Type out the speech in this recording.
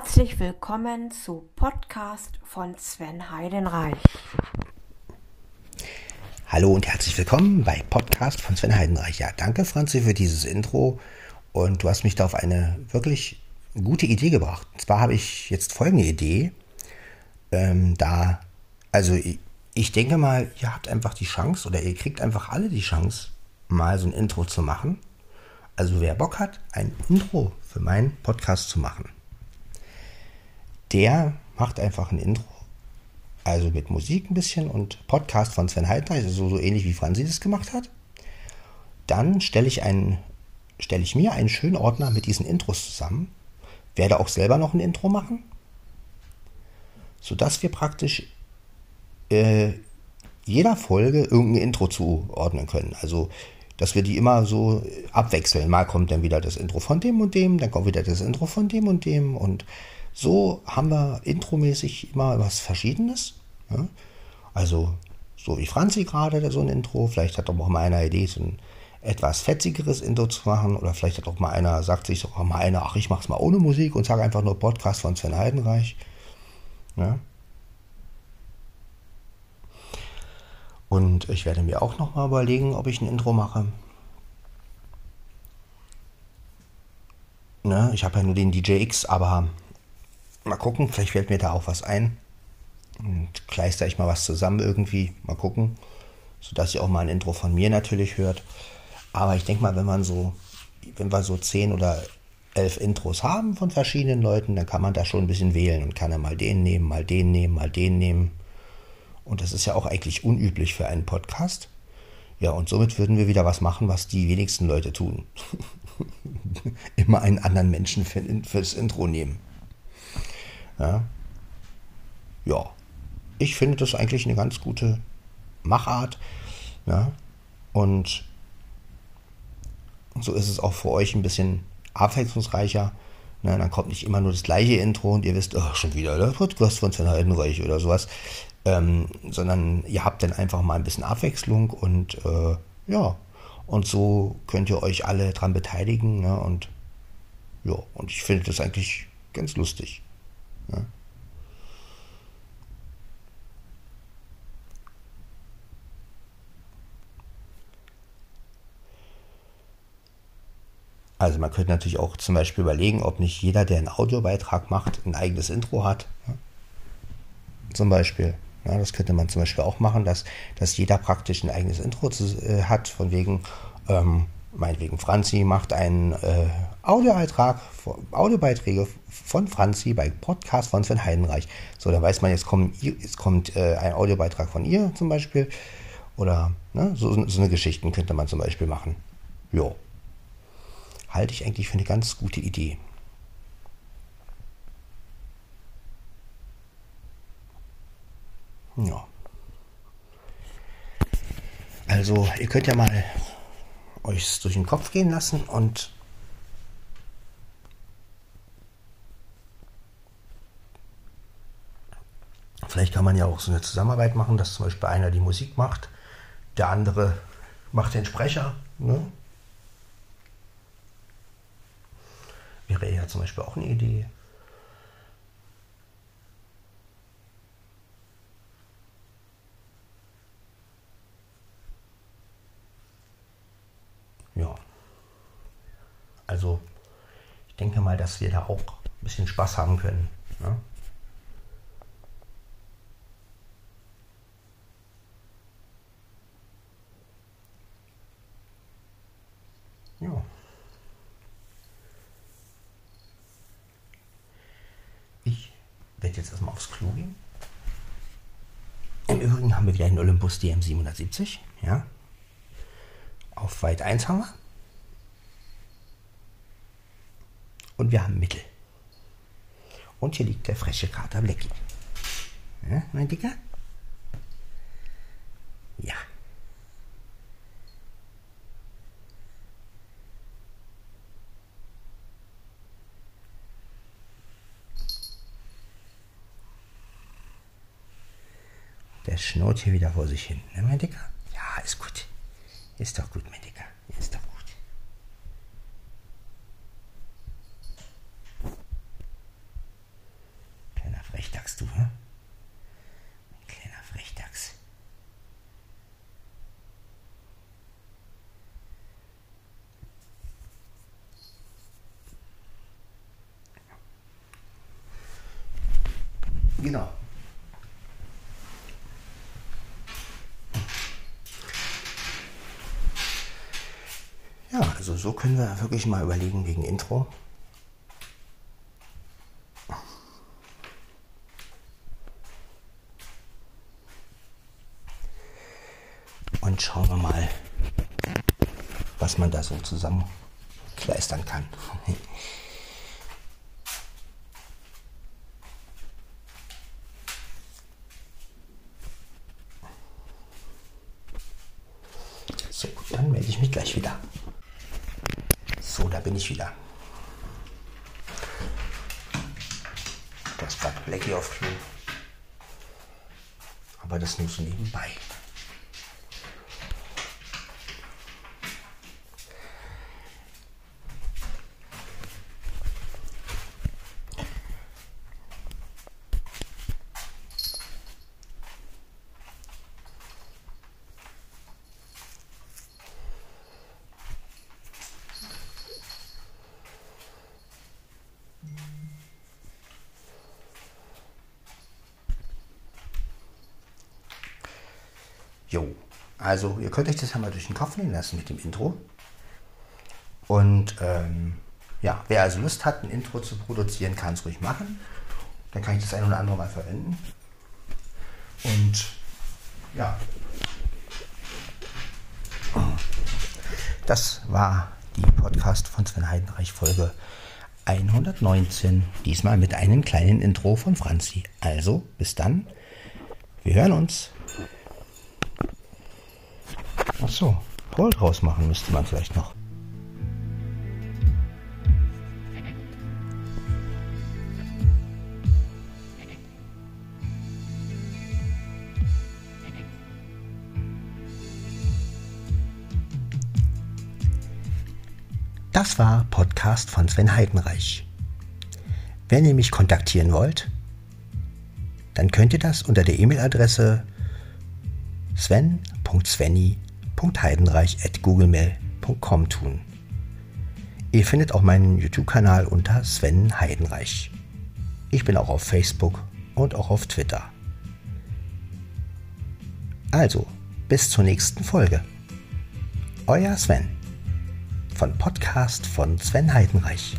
Herzlich willkommen zu Podcast von Sven Heidenreich. Hallo und herzlich willkommen bei Podcast von Sven Heidenreich. Ja, danke Franzi für dieses Intro und du hast mich da auf eine wirklich gute Idee gebracht. Und zwar habe ich jetzt folgende Idee. Ähm, da, also ich, ich denke mal, ihr habt einfach die Chance oder ihr kriegt einfach alle die Chance, mal so ein Intro zu machen. Also wer Bock hat, ein Intro für meinen Podcast zu machen der macht einfach ein Intro. Also mit Musik ein bisschen und Podcast von Sven Heidreich, also so ähnlich wie Franzi das gemacht hat. Dann stelle ich einen, ich mir einen schönen Ordner mit diesen Intros zusammen, werde auch selber noch ein Intro machen, sodass wir praktisch äh, jeder Folge irgendein Intro zuordnen können. Also, dass wir die immer so abwechseln. Mal kommt dann wieder das Intro von dem und dem, dann kommt wieder das Intro von dem und dem und so haben wir intromäßig immer was Verschiedenes. Ja? Also, so wie Franzi gerade so ein Intro, vielleicht hat doch mal einer Idee, so ein etwas fetzigeres Intro zu machen, oder vielleicht hat auch mal einer, sagt sich auch mal einer, ach, ich mach's mal ohne Musik und sage einfach nur Podcast von Sven Heidenreich. Ja? Und ich werde mir auch noch mal überlegen, ob ich ein Intro mache. Ne, ich habe ja nur den DJX, aber Mal gucken, vielleicht fällt mir da auch was ein. Und kleister ich mal was zusammen irgendwie. Mal gucken. Sodass ihr auch mal ein Intro von mir natürlich hört. Aber ich denke mal, wenn man so, wenn wir so zehn oder elf Intros haben von verschiedenen Leuten, dann kann man da schon ein bisschen wählen und kann dann mal den nehmen, mal den nehmen, mal den nehmen. Und das ist ja auch eigentlich unüblich für einen Podcast. Ja, und somit würden wir wieder was machen, was die wenigsten Leute tun. Immer einen anderen Menschen für, fürs Intro nehmen. Ja. ja, ich finde das eigentlich eine ganz gute Machart. Ja. Und so ist es auch für euch ein bisschen abwechslungsreicher. Ne, dann kommt nicht immer nur das gleiche Intro und ihr wisst, oh, schon wieder der Podcast von Sven Heidenreich oder sowas. Ähm, sondern ihr habt dann einfach mal ein bisschen Abwechslung und äh, ja, und so könnt ihr euch alle dran beteiligen. Ne, und ja, und ich finde das eigentlich ganz lustig. Also man könnte natürlich auch zum Beispiel überlegen, ob nicht jeder, der einen Audiobeitrag macht, ein eigenes Intro hat. Zum Beispiel. Ja, das könnte man zum Beispiel auch machen, dass, dass jeder praktisch ein eigenes Intro zu, äh, hat, von wegen, ähm, meinetwegen Franzi macht einen äh, Audioeintrag, Audiobeiträge von Franzi bei Podcast von Sven Heidenreich. So, dann weiß man, jetzt kommt, jetzt kommt äh, ein Audiobeitrag von ihr zum Beispiel. Oder ne, so, so eine Geschichten könnte man zum Beispiel machen. Jo. Halte ich eigentlich für eine ganz gute Idee. Ja. Also, ihr könnt ja mal euch durch den Kopf gehen lassen und Vielleicht kann man ja auch so eine Zusammenarbeit machen, dass zum Beispiel einer die Musik macht, der andere macht den Sprecher. Ne? Wäre ja zum Beispiel auch eine Idee. Ja. Also, ich denke mal, dass wir da auch ein bisschen Spaß haben können. Ne? Ja. Ich werde jetzt erstmal aufs Klo gehen. Im Übrigen haben wir wieder einen Olympus DM770. Ja. Auf Weit 1 haben wir. Und wir haben Mittel. Und hier liegt der freche Kater Blackie. Ja, mein Dicker? Ja. Der schnurrt hier wieder vor sich hin. Ne, mein Dicker? Ja, ist gut. Ist doch gut, mein Dicker. Ist doch gut. du, ne? Ein kleiner Frechdachs. Genau. Ja, also so können wir wirklich mal überlegen wegen Intro. Und schauen wir mal, was man da so zusammenkleistern kann. So, dann melde ich mich gleich wieder. So, da bin ich wieder. Da ist gerade Blackie auf Klo. Aber das nur so nebenbei. Jo, also ihr könnt euch das ja mal durch den Kopf gehen lassen mit dem Intro. Und ähm, ja, wer also Lust hat, ein Intro zu produzieren, kann es ruhig machen. Dann kann ich das ein oder andere mal verwenden. Und ja, das war die Podcast von Sven Heidenreich Folge 119. Diesmal mit einem kleinen Intro von Franzi. Also, bis dann. Wir hören uns. Ach so, Roll draus machen müsste man vielleicht noch. Das war Podcast von Sven Heidenreich. Wenn ihr mich kontaktieren wollt, dann könnt ihr das unter der E-Mail-Adresse sven.svenny.heidenreich.googlemail.com tun. Ihr findet auch meinen YouTube-Kanal unter Sven Heidenreich. Ich bin auch auf Facebook und auch auf Twitter. Also, bis zur nächsten Folge. Euer Sven von Podcast von Sven Heidenreich.